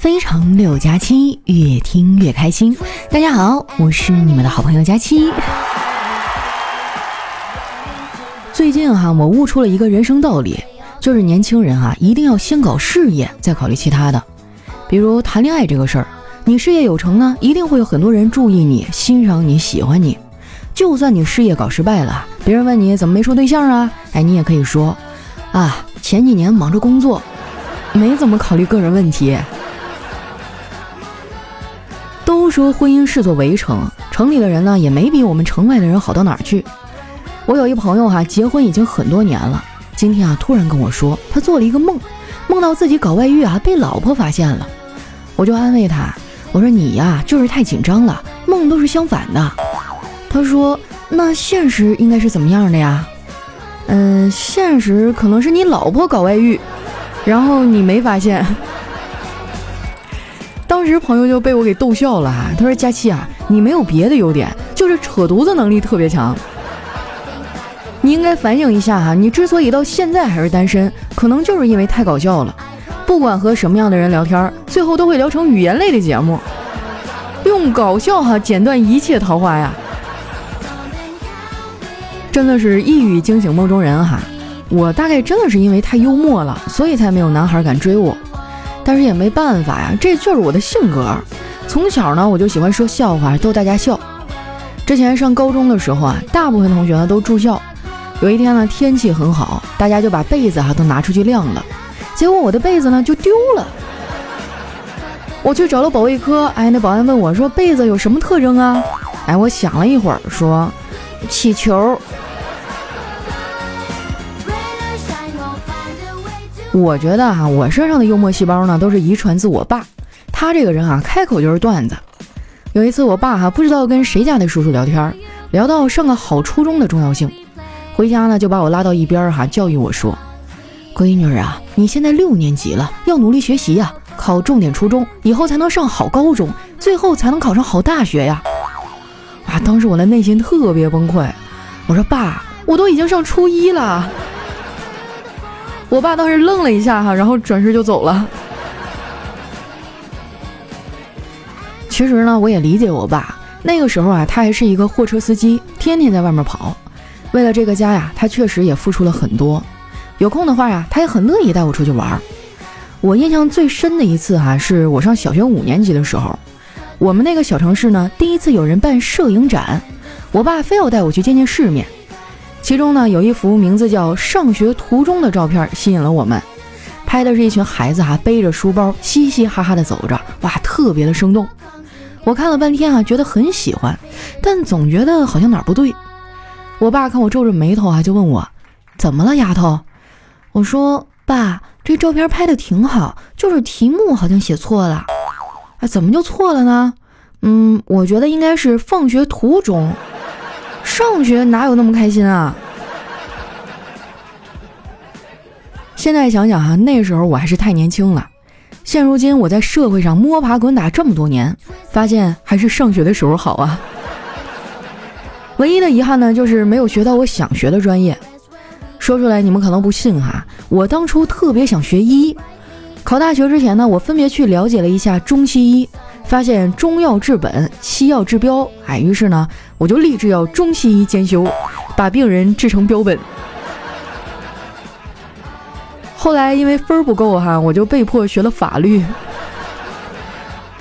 非常六加七，越听越开心。大家好，我是你们的好朋友佳期。最近哈，我悟出了一个人生道理，就是年轻人啊，一定要先搞事业，再考虑其他的。比如谈恋爱这个事儿，你事业有成呢，一定会有很多人注意你、欣赏你、喜欢你。就算你事业搞失败了，别人问你怎么没处对象啊？哎，你也可以说啊，前几年忙着工作，没怎么考虑个人问题。说婚姻是座围城，城里的人呢也没比我们城外的人好到哪儿去。我有一朋友哈，结婚已经很多年了，今天啊突然跟我说，他做了一个梦，梦到自己搞外遇啊，被老婆发现了。我就安慰他，我说你呀就是太紧张了，梦都是相反的。他说那现实应该是怎么样的呀？嗯，现实可能是你老婆搞外遇，然后你没发现。当时朋友就被我给逗笑了哈，他说：“佳期啊，你没有别的优点，就是扯犊子能力特别强。你应该反省一下哈，你之所以到现在还是单身，可能就是因为太搞笑了。不管和什么样的人聊天，最后都会聊成语言类的节目，用搞笑哈剪断一切桃花呀！真的是一语惊醒梦中人哈。我大概真的是因为太幽默了，所以才没有男孩敢追我。”但是也没办法呀，这就是我的性格。从小呢，我就喜欢说笑话逗大家笑。之前上高中的时候啊，大部分同学呢都住校。有一天呢，天气很好，大家就把被子啊都拿出去晾了。结果我的被子呢就丢了。我去找了保卫科，哎，那保安问我说：“被子有什么特征啊？”哎，我想了一会儿说：“起球。”我觉得哈，我身上的幽默细胞呢，都是遗传自我爸。他这个人啊，开口就是段子。有一次，我爸哈不知道跟谁家的叔叔聊天，聊到上个好初中的重要性，回家呢就把我拉到一边哈，教育我说：“闺女啊，你现在六年级了，要努力学习呀，考重点初中，以后才能上好高中，最后才能考上好大学呀。”哇，当时我的内心特别崩溃。我说：“爸，我都已经上初一了。”我爸当时愣了一下哈，然后转身就走了。其实呢，我也理解我爸。那个时候啊，他还是一个货车司机，天天在外面跑。为了这个家呀，他确实也付出了很多。有空的话呀，他也很乐意带我出去玩。我印象最深的一次哈，是我上小学五年级的时候，我们那个小城市呢，第一次有人办摄影展，我爸非要带我去见见世面。其中呢，有一幅名字叫《上学途中》的照片吸引了我们，拍的是一群孩子哈背着书包，嘻嘻哈哈的走着，哇，特别的生动。我看了半天啊，觉得很喜欢，但总觉得好像哪儿不对。我爸看我皱着眉头啊，就问我怎么了，丫头？我说爸，这照片拍的挺好，就是题目好像写错了。啊，怎么就错了呢？嗯，我觉得应该是放学途中。上学哪有那么开心啊？现在想想哈，那时候我还是太年轻了。现如今我在社会上摸爬滚打这么多年，发现还是上学的时候好啊。唯一的遗憾呢，就是没有学到我想学的专业。说出来你们可能不信哈，我当初特别想学医。考大学之前呢，我分别去了解了一下中西医。发现中药治本，西药治标，哎，于是呢，我就立志要中西医兼修，把病人治成标本。后来因为分儿不够哈，我就被迫学了法律。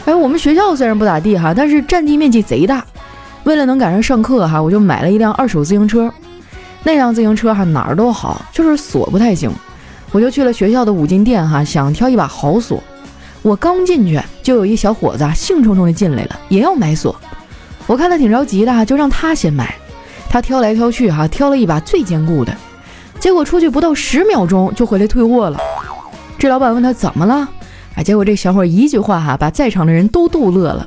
哎，我们学校虽然不咋地哈，但是占地面积贼大。为了能赶上上课哈，我就买了一辆二手自行车。那辆自行车哈哪儿都好，就是锁不太行。我就去了学校的五金店哈，想挑一把好锁。我刚进去，就有一小伙子兴冲冲的进来了，也要买锁。我看他挺着急的，就让他先买。他挑来挑去，哈，挑了一把最坚固的。结果出去不到十秒钟，就回来退货了。这老板问他怎么了？哎，结果这小伙一句话，哈，把在场的人都逗乐了。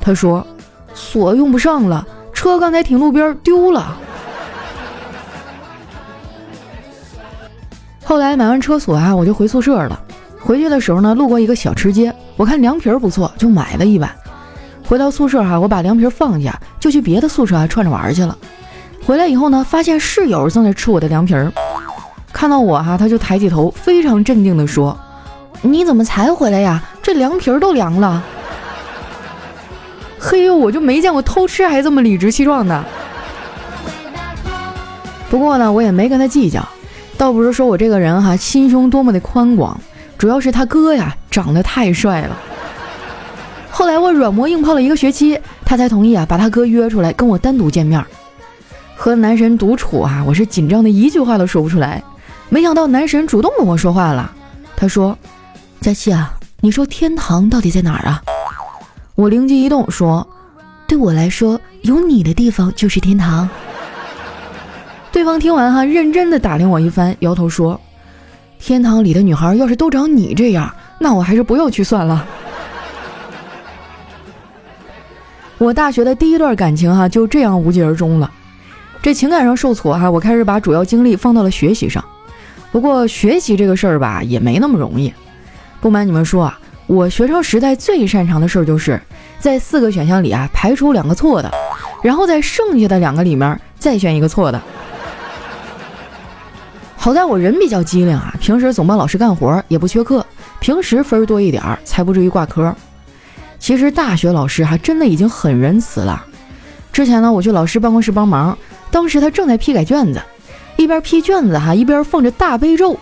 他说：“锁用不上了，车刚才停路边丢了。”后来买完车锁啊，我就回宿舍了。回去的时候呢，路过一个小吃街，我看凉皮儿不错，就买了一碗。回到宿舍哈，我把凉皮放下，就去别的宿舍还串着玩去了。回来以后呢，发现室友正在吃我的凉皮儿，看到我哈，他就抬起头，非常镇定地说：“你怎么才回来呀？这凉皮儿都凉了。”嘿呦，我就没见过偷吃还这么理直气壮的。不过呢，我也没跟他计较，倒不是说我这个人哈心胸多么的宽广，主要是他哥呀长得太帅了。后来我软磨硬泡了一个学期，他才同意啊把他哥约出来跟我单独见面。和男神独处啊，我是紧张的一句话都说不出来。没想到男神主动跟我说话了，他说：“佳期啊，你说天堂到底在哪儿啊？”我灵机一动说：“对我来说，有你的地方就是天堂。”对方听完哈，认真的打量我一番，摇头说：“天堂里的女孩要是都长你这样，那我还是不要去算了。”我大学的第一段感情哈就这样无疾而终了。这情感上受挫哈，我开始把主要精力放到了学习上。不过学习这个事儿吧，也没那么容易。不瞒你们说啊，我学生时代最擅长的事儿就是在四个选项里啊排除两个错的，然后在剩下的两个里面再选一个错的。好在我人比较机灵啊，平时总帮老师干活，也不缺课，平时分多一点儿，才不至于挂科。其实大学老师还真的已经很仁慈了。之前呢，我去老师办公室帮忙，当时他正在批改卷子，一边批卷子哈，一边放着大悲咒。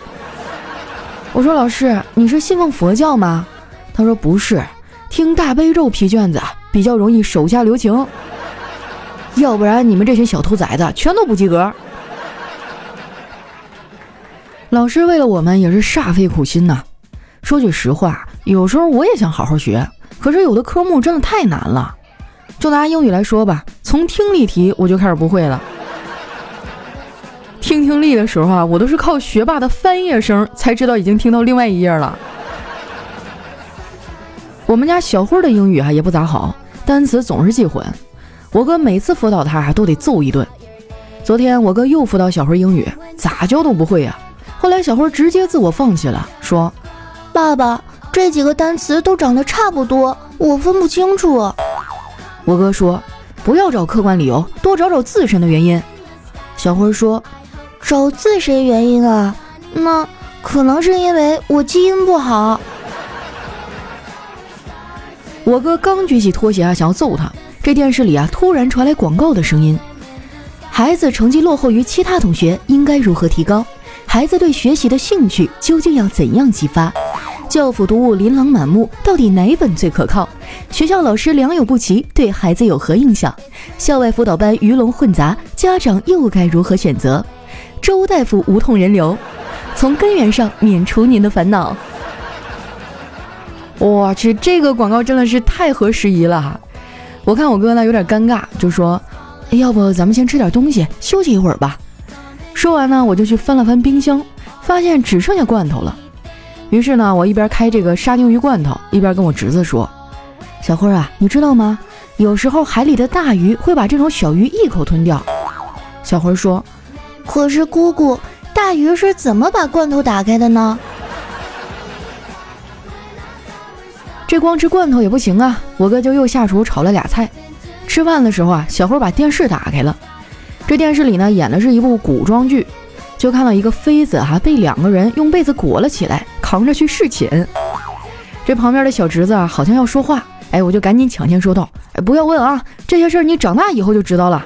我说：“老师，你是信奉佛教吗？”他说：“不是，听大悲咒批卷子比较容易手下留情，要不然你们这群小兔崽子全都不及格。”老师为了我们也是煞费苦心呐。说句实话，有时候我也想好好学，可是有的科目真的太难了。就拿英语来说吧，从听力题我就开始不会了。听听力的时候啊，我都是靠学霸的翻页声才知道已经听到另外一页了。我们家小辉的英语啊也不咋好，单词总是记混。我哥每次辅导他都得揍一顿。昨天我哥又辅导小辉英语，咋教都不会呀。后来小辉直接自我放弃了，说：“爸爸，这几个单词都长得差不多，我分不清楚。”我哥说：“不要找客观理由，多找找自身的原因。”小辉说：“找自身原因啊？那可能是因为我基因不好。”我哥刚举起拖鞋啊，想要揍他，这电视里啊突然传来广告的声音：“孩子成绩落后于其他同学，应该如何提高？”孩子对学习的兴趣究竟要怎样激发？教辅读物琳琅满目，到底哪本最可靠？学校老师良莠不齐，对孩子有何影响？校外辅导班鱼龙混杂，家长又该如何选择？周大夫无痛人流，从根源上免除您的烦恼。我去，这个广告真的是太合时宜了哈！我看我哥呢有点尴尬，就说：“要不咱们先吃点东西，休息一会儿吧。”说完呢，我就去翻了翻冰箱，发现只剩下罐头了。于是呢，我一边开这个沙丁鱼罐头，一边跟我侄子说：“小辉啊，你知道吗？有时候海里的大鱼会把这种小鱼一口吞掉。”小辉说：“可是姑姑，大鱼是怎么把罐头打开的呢？”这光吃罐头也不行啊，我哥就又下厨炒了俩菜。吃饭的时候啊，小辉把电视打开了。这电视里呢演的是一部古装剧，就看到一个妃子哈被两个人用被子裹了起来，扛着去侍寝。这旁边的小侄子啊好像要说话，哎，我就赶紧抢先说道：“哎，不要问啊，这些事儿你长大以后就知道了。”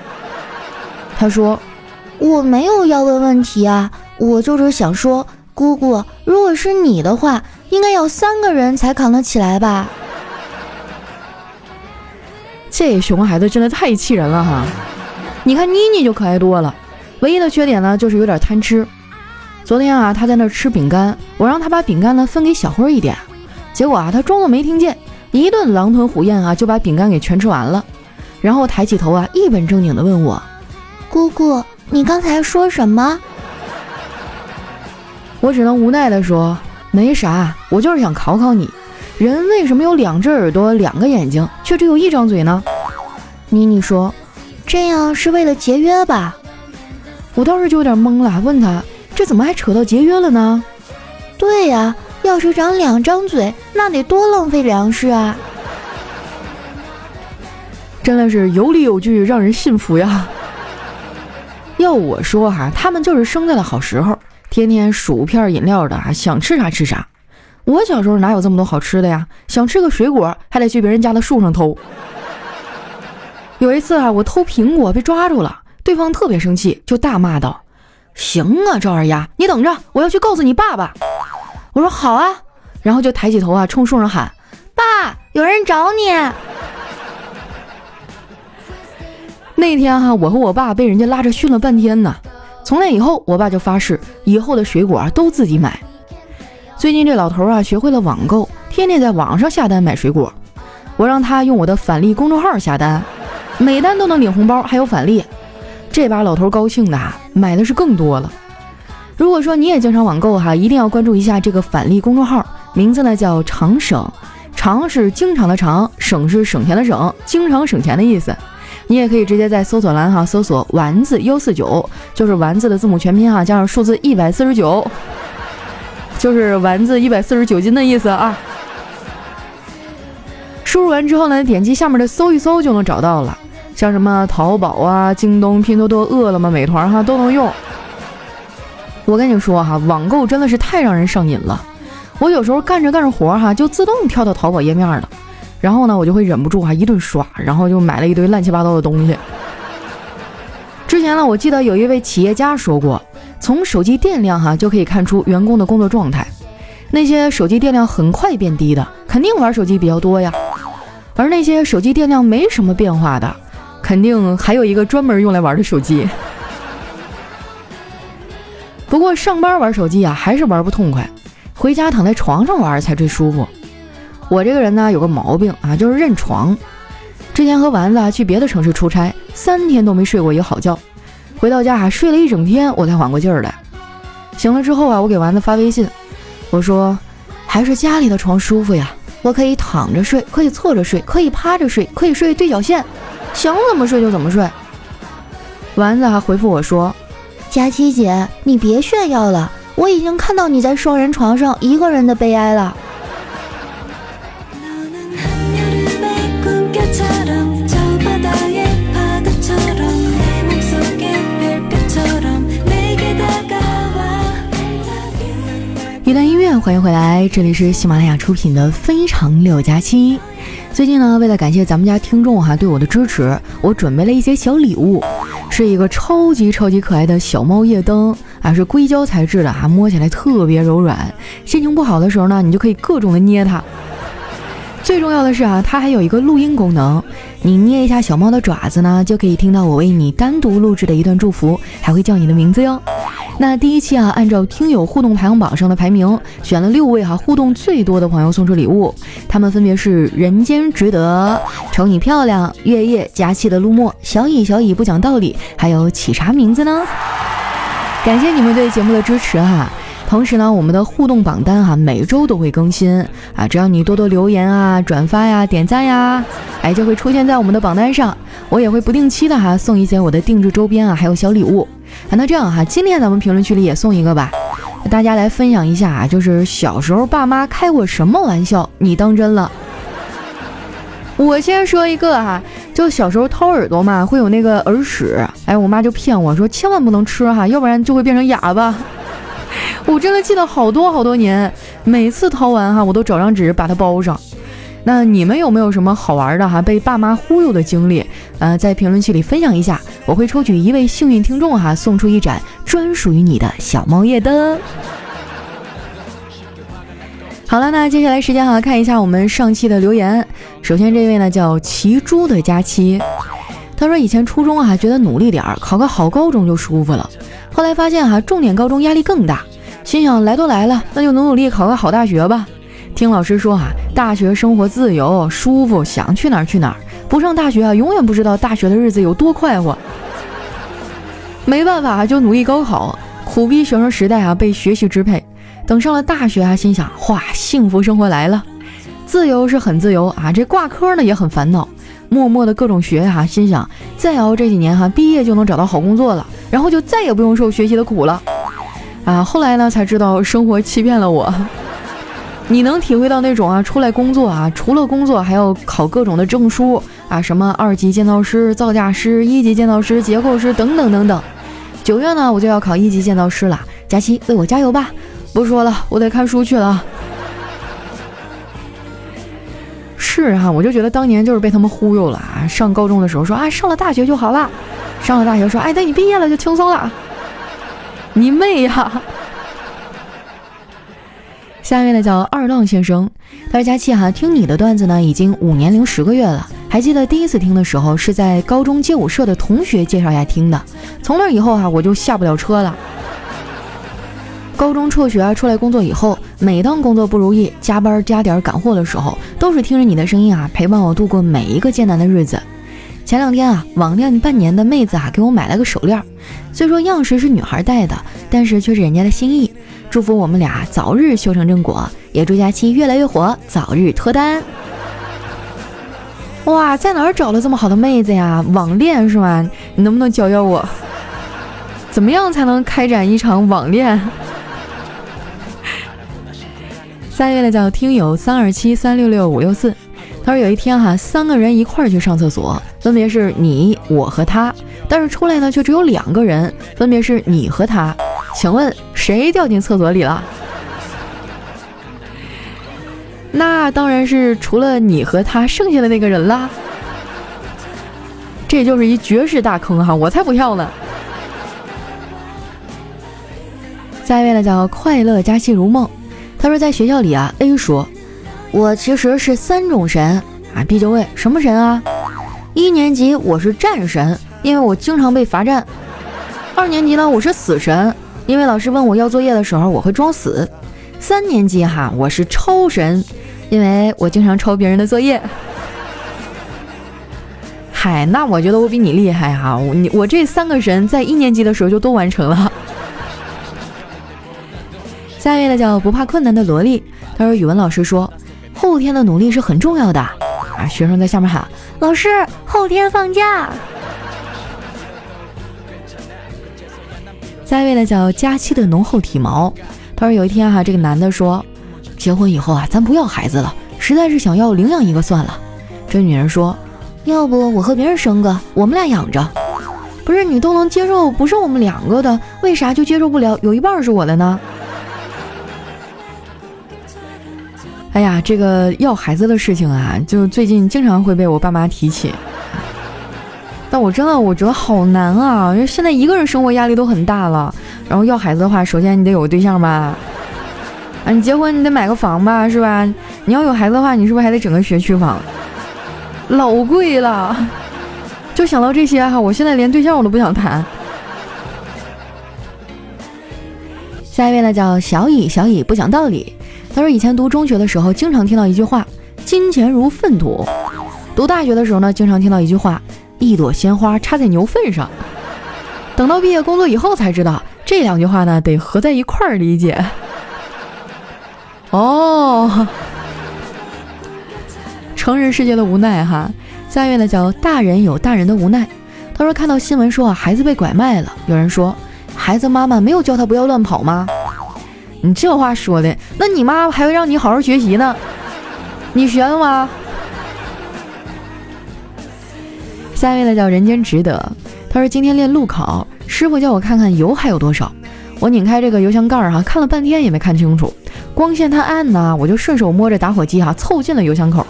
他说：“我没有要问问题啊，我就是想说，姑姑，如果是你的话，应该要三个人才扛得起来吧？” 这熊孩子真的太气人了哈！你看妮妮就可爱多了，唯一的缺点呢就是有点贪吃。昨天啊，他在那吃饼干，我让他把饼干呢分给小辉一点，结果啊，他装作没听见，一顿狼吞虎咽啊，就把饼干给全吃完了。然后抬起头啊，一本正经的问我：“姑姑，你刚才说什么？”我只能无奈的说：“没啥，我就是想考考你，人为什么有两只耳朵、两个眼睛，却只有一张嘴呢？”妮妮说。这样是为了节约吧？我当时就有点懵了，问他这怎么还扯到节约了呢？对呀，要是长两张嘴，那得多浪费粮食啊！真的是有理有据，让人信服呀。要我说哈，他们就是生在了好时候，天天薯片饮料的，想吃啥吃啥。我小时候哪有这么多好吃的呀？想吃个水果还得去别人家的树上偷。有一次啊，我偷苹果被抓住了，对方特别生气，就大骂道：“行啊，赵二丫，你等着，我要去告诉你爸爸。”我说：“好啊。”然后就抬起头啊，冲树上喊：“爸，有人找你。”那天哈，我和我爸被人家拉着训了半天呢。从那以后，我爸就发誓，以后的水果啊都自己买。最近这老头啊，学会了网购，天天在网上下单买水果。我让他用我的返利公众号下单，每单都能领红包，还有返利。这把老头高兴的啊买的是更多了。如果说你也经常网购哈，一定要关注一下这个返利公众号，名字呢叫常省，常是经常的常，省是省钱的省，经常省钱的意思。你也可以直接在搜索栏哈搜索丸子幺四九，就是丸子的字母全拼哈，加上数字一百四十九。就是丸子一百四十九斤的意思啊！输入完之后呢，点击下面的搜一搜就能找到了，像什么淘宝啊、京东、拼多多、饿了么、美团哈都能用。我跟你说哈，网购真的是太让人上瘾了。我有时候干着干着活哈，就自动跳到淘宝页面了，然后呢，我就会忍不住哈一顿刷，然后就买了一堆乱七八糟的东西。之前呢，我记得有一位企业家说过。从手机电量哈就可以看出员工的工作状态，那些手机电量很快变低的，肯定玩手机比较多呀；而那些手机电量没什么变化的，肯定还有一个专门用来玩的手机。不过上班玩手机啊，还是玩不痛快，回家躺在床上玩才最舒服。我这个人呢有个毛病啊，就是认床。之前和丸子啊去别的城市出差，三天都没睡过一个好觉。回到家啊，睡了一整天，我才缓过劲儿来。醒了之后啊，我给丸子发微信，我说：“还是家里的床舒服呀，我可以躺着睡，可以侧着睡，可以趴着睡，可以睡对角线，想怎么睡就怎么睡。”丸子还回复我说：“佳琪姐，你别炫耀了，我已经看到你在双人床上一个人的悲哀了。”一段音乐，欢迎回来，这里是喜马拉雅出品的《非常六加七》。最近呢，为了感谢咱们家听众哈对我的支持，我准备了一些小礼物，是一个超级超级可爱的小猫夜灯啊，是硅胶材质的哈，摸起来特别柔软，心情不好的时候呢，你就可以各种的捏它。最重要的是啊，它还有一个录音功能，你捏一下小猫的爪子呢，就可以听到我为你单独录制的一段祝福，还会叫你的名字哟。那第一期啊，按照听友互动排行榜上的排名，选了六位哈互动最多的朋友送出礼物，他们分别是人间值得、瞅你漂亮、月夜佳期的陆墨、小乙小乙不讲道理，还有起啥名字呢？感谢你们对节目的支持哈。同时呢，我们的互动榜单哈每周都会更新啊，只要你多多留言啊、转发呀、点赞呀，哎就会出现在我们的榜单上。我也会不定期的哈送一些我的定制周边啊，还有小礼物。啊那这样哈，今天咱们评论区里也送一个吧，大家来分享一下啊，就是小时候爸妈开过什么玩笑，你当真了？我先说一个哈，就小时候掏耳朵嘛，会有那个耳屎，哎，我妈就骗我说千万不能吃哈，要不然就会变成哑巴。我真的记得好多好多年，每次掏完哈，我都找张纸把它包上。那你们有没有什么好玩的哈被爸妈忽悠的经历？呃，在评论区里分享一下，我会抽取一位幸运听众哈，送出一盏专属于你的小猫夜灯。好了，那接下来时间哈，看一下我们上期的留言。首先这位呢叫骑猪的佳期，他说以前初中啊觉得努力点考个好高中就舒服了，后来发现哈重点高中压力更大，心想来都来了，那就努努力考个好大学吧。听老师说啊，大学生活自由舒服，想去哪儿去哪儿。不上大学啊，永远不知道大学的日子有多快活。没办法，就努力高考，苦逼学生时代啊被学习支配。等上了大学啊，心想哇，幸福生活来了，自由是很自由啊，这挂科呢也很烦恼，默默的各种学哈，心想再熬这几年哈，毕业就能找到好工作了，然后就再也不用受学习的苦了。啊，后来呢才知道生活欺骗了我。你能体会到那种啊，出来工作啊，除了工作还要考各种的证书啊，什么二级建造师、造价师、一级建造师、结构师等等等等。九月呢，我就要考一级建造师了，佳期为我加油吧！不说了，我得看书去了。是哈，我就觉得当年就是被他们忽悠了啊。上高中的时候说啊，上了大学就好了；上了大学说，哎，等你毕业了就轻松了。你妹呀！下面呢叫二浪先生，他说佳期哈，听你的段子呢已经五年零十个月了。还记得第一次听的时候是在高中街舞社的同学介绍下听的，从那以后哈我就下不了车了。高中辍学，出来工作以后，每当工作不如意、加班加点赶货的时候，都是听着你的声音啊，陪伴我度过每一个艰难的日子。前两天啊，网恋半年的妹子啊，给我买了个手链，虽说样式是女孩戴的，但是却是人家的心意。祝福我们俩早日修成正果，也祝佳期越来越火，早日脱单。哇，在哪儿找了这么好的妹子呀？网恋是吧？你能不能教教我，怎么样才能开展一场网恋？下一位呢叫听友三二七三六六五六四，他说有一天哈，三个人一块儿去上厕所，分别是你、我和他，但是出来呢却只有两个人，分别是你和他。请问谁掉进厕所里了？那当然是除了你和他剩下的那个人啦。这就是一绝世大坑哈，我才不跳呢。下一位呢叫快乐佳期如梦，他说在学校里啊，A 说，我其实是三种神啊。B 就问什么神啊？一年级我是战神，因为我经常被罚站。二年级呢我是死神。因为老师问我要作业的时候，我会装死。三年级哈，我是超神，因为我经常抄别人的作业。嗨，那我觉得我比你厉害哈，你我这三个神在一年级的时候就都完成了。下一位呢叫不怕困难的萝莉，他说语文老师说后天的努力是很重要的啊，学生在下面喊老师后天放假。下一位呢叫佳期的浓厚体毛，他说有一天哈，这个男的说，结婚以后啊，咱不要孩子了，实在是想要领养一个算了。这女人说，要不我和别人生个，我们俩养着。不是你都能接受不是我们两个的，为啥就接受不了有一半是我的呢？哎呀，这个要孩子的事情啊，就最近经常会被我爸妈提起。但我真的我觉得好难啊，因为现在一个人生活压力都很大了。然后要孩子的话，首先你得有个对象吧，啊，你结婚你得买个房吧，是吧？你要有孩子的话，你是不是还得整个学区房？老贵了。就想到这些哈，我现在连对象我都不想谈。下一位呢叫小乙，小乙不讲道理。他说以前读中学的时候，经常听到一句话：金钱如粪土。读大学的时候呢，经常听到一句话。一朵鲜花插在牛粪上，等到毕业工作以后才知道，这两句话呢得合在一块儿理解。哦，成人世界的无奈哈。下面呢叫大人有大人的无奈。他说看到新闻说啊孩子被拐卖了，有人说孩子妈妈没有教他不要乱跑吗？你这话说的，那你妈还会让你好好学习呢？你学了吗？下一位呢叫人间值得，他说今天练路考，师傅叫我看看油还有多少。我拧开这个油箱盖儿哈，看了半天也没看清楚，光线太暗呢，我就顺手摸着打火机哈，凑近了油箱口。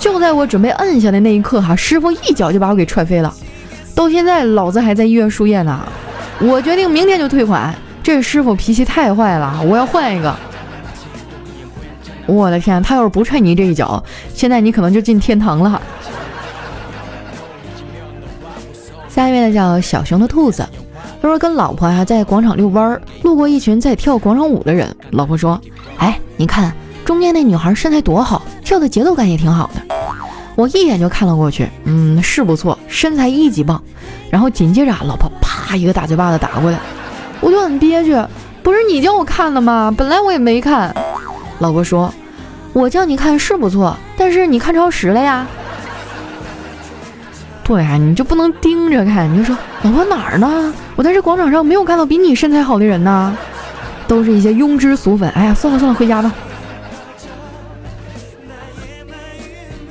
就在我准备摁下的那一刻哈，师傅一脚就把我给踹飞了。到现在老子还在医院输液呢。我决定明天就退款，这师傅脾气太坏了，我要换一个。我的天，他要是不踹你这一脚，现在你可能就进天堂了。下一位呢叫小熊的兔子，他说跟老婆啊在广场遛弯儿，路过一群在跳广场舞的人，老婆说：“哎，你看中间那女孩身材多好，跳的节奏感也挺好的。”我一眼就看了过去，嗯，是不错，身材一级棒。然后紧接着，老婆啪一个大嘴巴子打过来，我就很憋屈，不是你叫我看的吗？本来我也没看。老婆说：“我叫你看是不错，但是你看超时了呀。”对啊，你就不能盯着看，你就说老婆哪儿呢？我在这广场上没有看到比你身材好的人呢，都是一些庸脂俗粉。哎呀，算了算了，回家吧。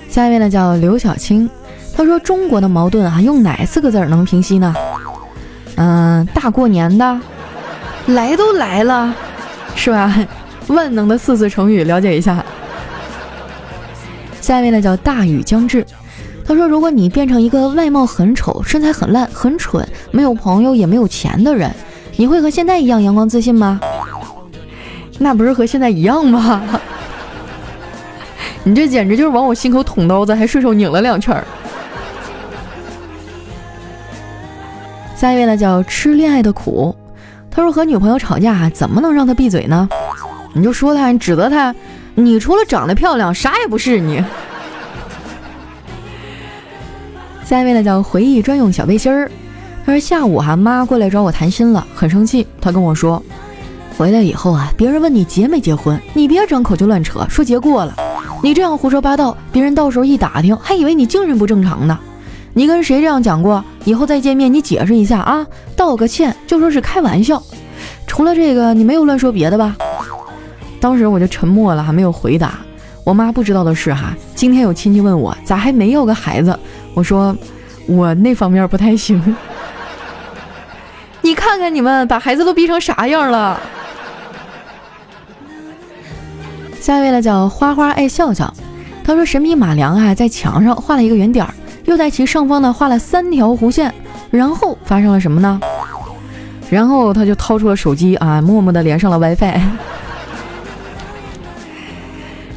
下一位呢叫刘小青，他说中国的矛盾啊，用哪四个字能平息呢？嗯，大过年的，来都来了，是吧？万能的四字成语，了解一下。下一位呢叫大雨将至，他说：“如果你变成一个外貌很丑、身材很烂、很蠢、没有朋友也没有钱的人，你会和现在一样阳光自信吗？”那不是和现在一样吗？你这简直就是往我心口捅刀子，还顺手拧了两圈儿。下一位呢，叫吃恋爱的苦。他说和女朋友吵架，怎么能让她闭嘴呢？你就说他，你指责他，你除了长得漂亮，啥也不是你。下一位呢，叫回忆专用小背心儿。他说下午哈，妈过来找我谈心了，很生气。他跟我说，回来以后啊，别人问你结没结婚，你别张口就乱扯，说结过了。你这样胡说八道，别人到时候一打听，还以为你精神不正常呢。你跟谁这样讲过？以后再见面，你解释一下啊，道个歉，就说是开玩笑。除了这个，你没有乱说别的吧？当时我就沉默了，还没有回答。我妈不知道的是哈，今天有亲戚问我咋还没有个孩子，我说我那方面不太行。你看看你们把孩子都逼成啥样了？下一位呢叫花花爱笑笑，他说神笔马良啊在墙上画了一个圆点儿。又在其上方呢画了三条弧线，然后发生了什么呢？然后他就掏出了手机啊，默默的连上了 WiFi。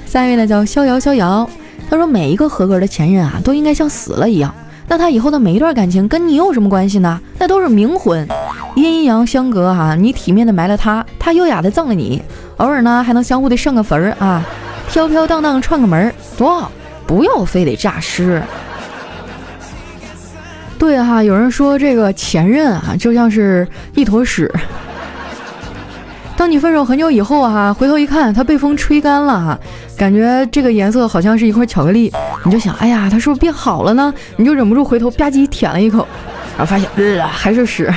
下一位呢叫逍遥逍遥，他说每一个合格的前任啊都应该像死了一样，那他以后的每一段感情跟你有什么关系呢？那都是冥婚，阴阳相隔哈，你体面的埋了他，他优雅的葬了你，偶尔呢还能相互的上个坟儿啊，飘飘荡荡串个门儿，多好，不要非得诈尸。对哈，有人说这个前任啊，就像是一坨屎。当你分手很久以后哈，回头一看，它被风吹干了哈，感觉这个颜色好像是一块巧克力，你就想，哎呀，它是不是变好了呢？你就忍不住回头吧唧舔了一口，然后发现，呃，还是屎。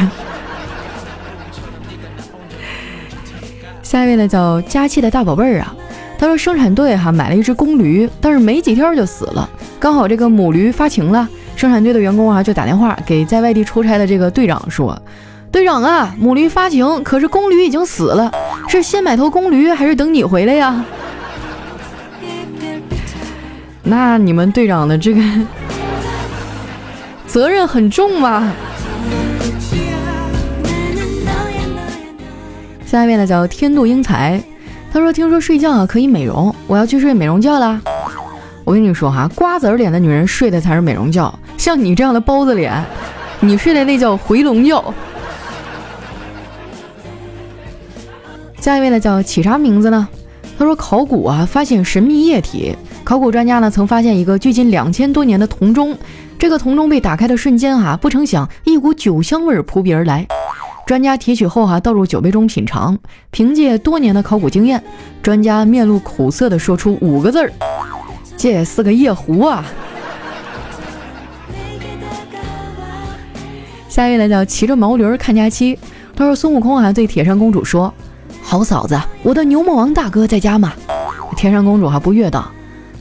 下一位呢，叫佳期的大宝贝儿啊，他说生产队哈买了一只公驴，但是没几天就死了，刚好这个母驴发情了。生产队的员工啊，就打电话给在外地出差的这个队长说：“队长啊，母驴发情，可是公驴已经死了，是先买头公驴，还是等你回来呀？”那你们队长的这个责任很重吗？下一位呢叫天妒英才，他说：“听说睡觉啊可以美容，我要去睡美容觉啦。”我跟你说哈，瓜子脸的女人睡的才是美容觉。像你这样的包子脸，你睡的那叫回笼觉。下一位呢叫起啥名字呢？他说考古啊发现神秘液体，考古专家呢曾发现一个距今两千多年的铜钟，这个铜钟被打开的瞬间哈，不成想一股酒香味扑鼻而来。专家提取后哈倒入酒杯中品尝，凭借多年的考古经验，专家面露苦涩的说出五个字儿：这是个夜壶啊。下一位呢叫骑着毛驴看假期。他说孙悟空啊对铁扇公主说：“好嫂子，我的牛魔王大哥在家吗？”铁扇公主还不悦道：“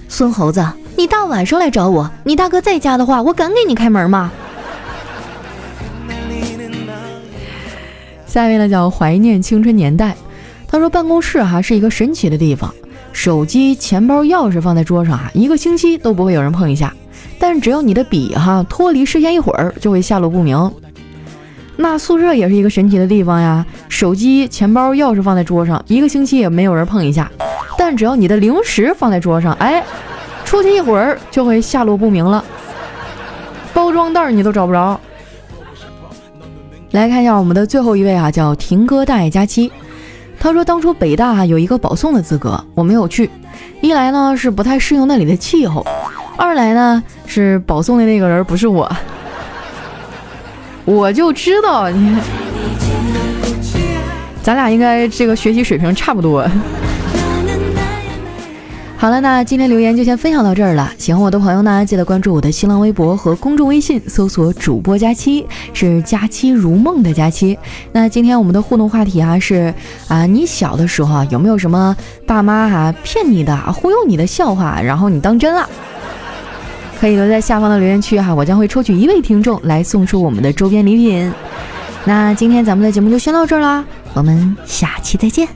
孙猴子，你大晚上来找我，你大哥在家的话，我敢给你开门吗？”下一位呢叫怀念青春年代。他说办公室哈是一个神奇的地方，手机、钱包、钥匙放在桌上啊，一个星期都不会有人碰一下。但只要你的笔哈脱离视线一会儿，就会下落不明。那宿舍也是一个神奇的地方呀，手机、钱包、钥匙放在桌上，一个星期也没有人碰一下。但只要你的零食放在桌上，哎，出去一会儿就会下落不明了，包装袋你都找不着。来看一下我们的最后一位啊，叫婷哥大爷佳期，他说当初北大有一个保送的资格，我没有去，一来呢是不太适应那里的气候。二来呢是保送的那个人不是我，我就知道你，咱俩应该这个学习水平差不多。好了，那今天留言就先分享到这儿了。喜欢我的朋友呢，记得关注我的新浪微博和公众微信，搜索主播佳期，是佳期如梦的佳期。那今天我们的互动话题啊是啊，你小的时候有没有什么爸妈哈骗你的、忽悠你的笑话，然后你当真了？可以留在下方的留言区哈，我将会抽取一位听众来送出我们的周边礼品。那今天咱们的节目就先到这儿啦，我们下期再见。